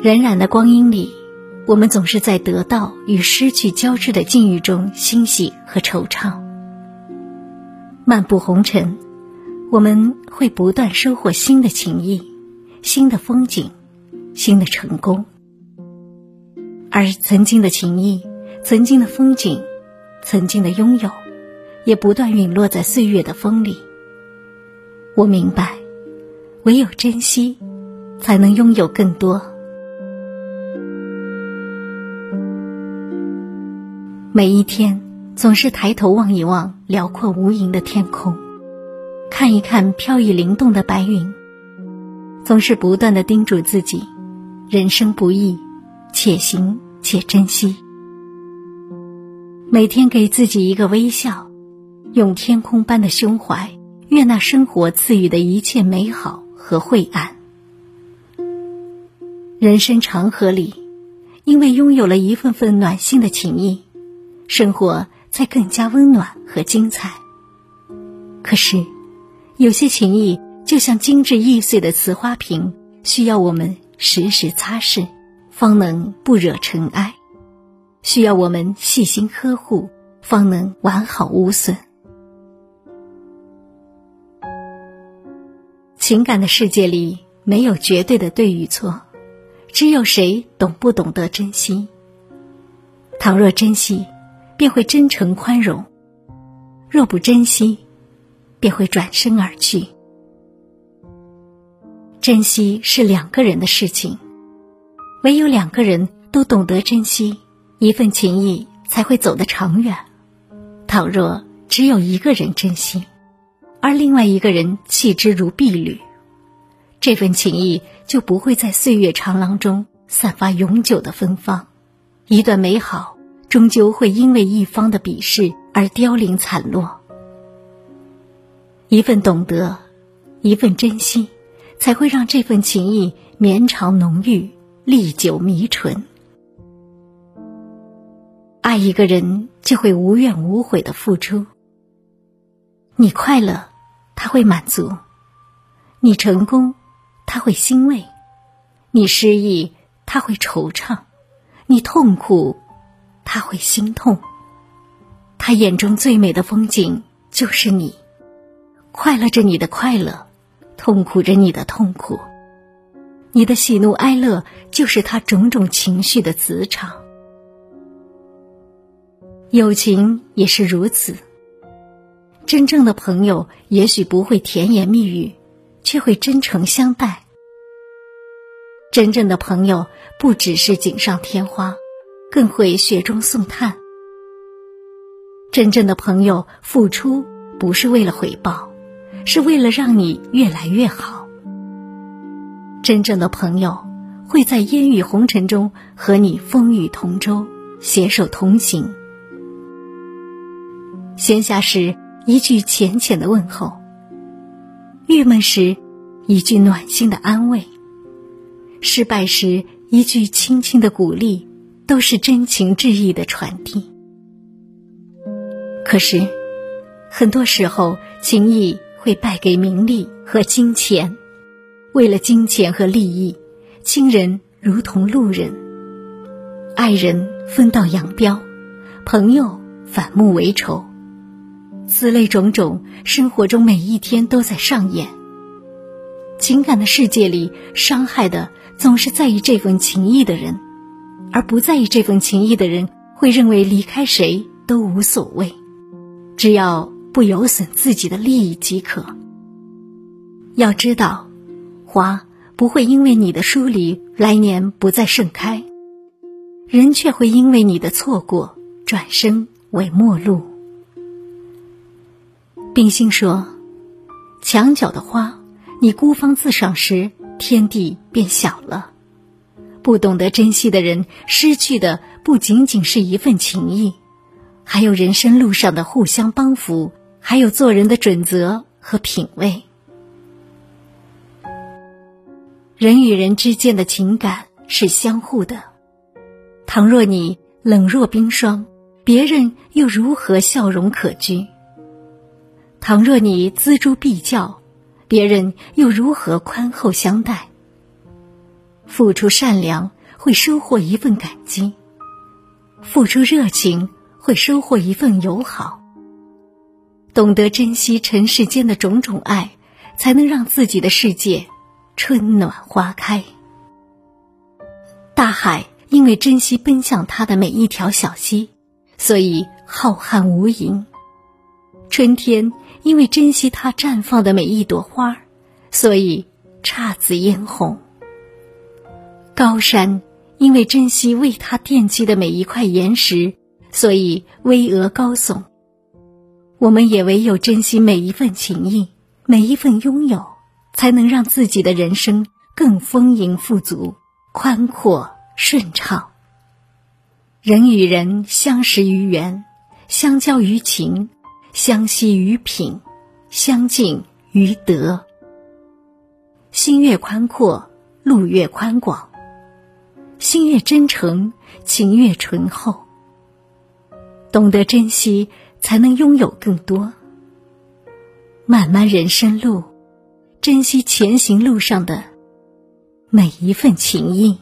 荏苒的光阴里，我们总是在得到与失去交织的境遇中欣喜和惆怅。漫步红尘，我们会不断收获新的情谊、新的风景、新的成功，而曾经的情谊、曾经的风景、曾经的拥有，也不断陨落在岁月的风里。我明白，唯有珍惜，才能拥有更多。每一天，总是抬头望一望辽阔无垠的天空，看一看飘逸灵动的白云。总是不断的叮嘱自己：人生不易，且行且珍惜。每天给自己一个微笑，用天空般的胸怀，悦纳生活赐予的一切美好和晦暗。人生长河里，因为拥有了一份份暖心的情谊。生活才更加温暖和精彩。可是，有些情谊就像精致易碎的瓷花瓶，需要我们时时擦拭，方能不惹尘埃；需要我们细心呵护，方能完好无损。情感的世界里没有绝对的对与错，只有谁懂不懂得珍惜。倘若珍惜。便会真诚宽容，若不珍惜，便会转身而去。珍惜是两个人的事情，唯有两个人都懂得珍惜，一份情谊才会走得长远。倘若只有一个人珍惜，而另外一个人弃之如敝履，这份情谊就不会在岁月长廊中散发永久的芬芳。一段美好。终究会因为一方的鄙视而凋零残落。一份懂得，一份珍惜，才会让这份情谊绵长浓郁、历久弥纯。爱一个人，就会无怨无悔的付出。你快乐，他会满足；你成功，他会欣慰；你失意，他会惆怅；你痛苦。他会心痛，他眼中最美的风景就是你，快乐着你的快乐，痛苦着你的痛苦，你的喜怒哀乐就是他种种情绪的磁场。友情也是如此，真正的朋友也许不会甜言蜜语，却会真诚相待。真正的朋友不只是锦上添花。更会雪中送炭。真正的朋友，付出不是为了回报，是为了让你越来越好。真正的朋友，会在烟雨红尘中和你风雨同舟，携手同行。闲暇时一句浅浅的问候，郁闷时一句暖心的安慰，失败时一句轻轻的鼓励。都是真情致意的传递。可是，很多时候情谊会败给名利和金钱。为了金钱和利益，亲人如同路人，爱人分道扬镳，朋友反目为仇。此类种种，生活中每一天都在上演。情感的世界里，伤害的总是在意这份情谊的人。而不在意这份情谊的人，会认为离开谁都无所谓，只要不有损自己的利益即可。要知道，花不会因为你的疏离来年不再盛开，人却会因为你的错过转身为陌路。冰心说：“墙角的花，你孤芳自赏时，天地变小了。”不懂得珍惜的人，失去的不仅仅是一份情谊，还有人生路上的互相帮扶，还有做人的准则和品味。人与人之间的情感是相互的，倘若你冷若冰霜，别人又如何笑容可掬？倘若你锱铢必较，别人又如何宽厚相待？付出善良，会收获一份感激；付出热情，会收获一份友好。懂得珍惜尘世间的种种爱，才能让自己的世界春暖花开。大海因为珍惜奔向它的每一条小溪，所以浩瀚无垠；春天因为珍惜它绽放的每一朵花，所以姹紫嫣红。高山因为珍惜为它奠基的每一块岩石，所以巍峨高耸。我们也唯有珍惜每一份情谊，每一份拥有，才能让自己的人生更丰盈富足、宽阔顺畅。人与人相识于缘，相交于情，相惜于品，相敬于德。心越宽阔，路越宽广；心越真诚，情越醇厚。懂得珍惜。才能拥有更多。漫漫人生路，珍惜前行路上的每一份情谊。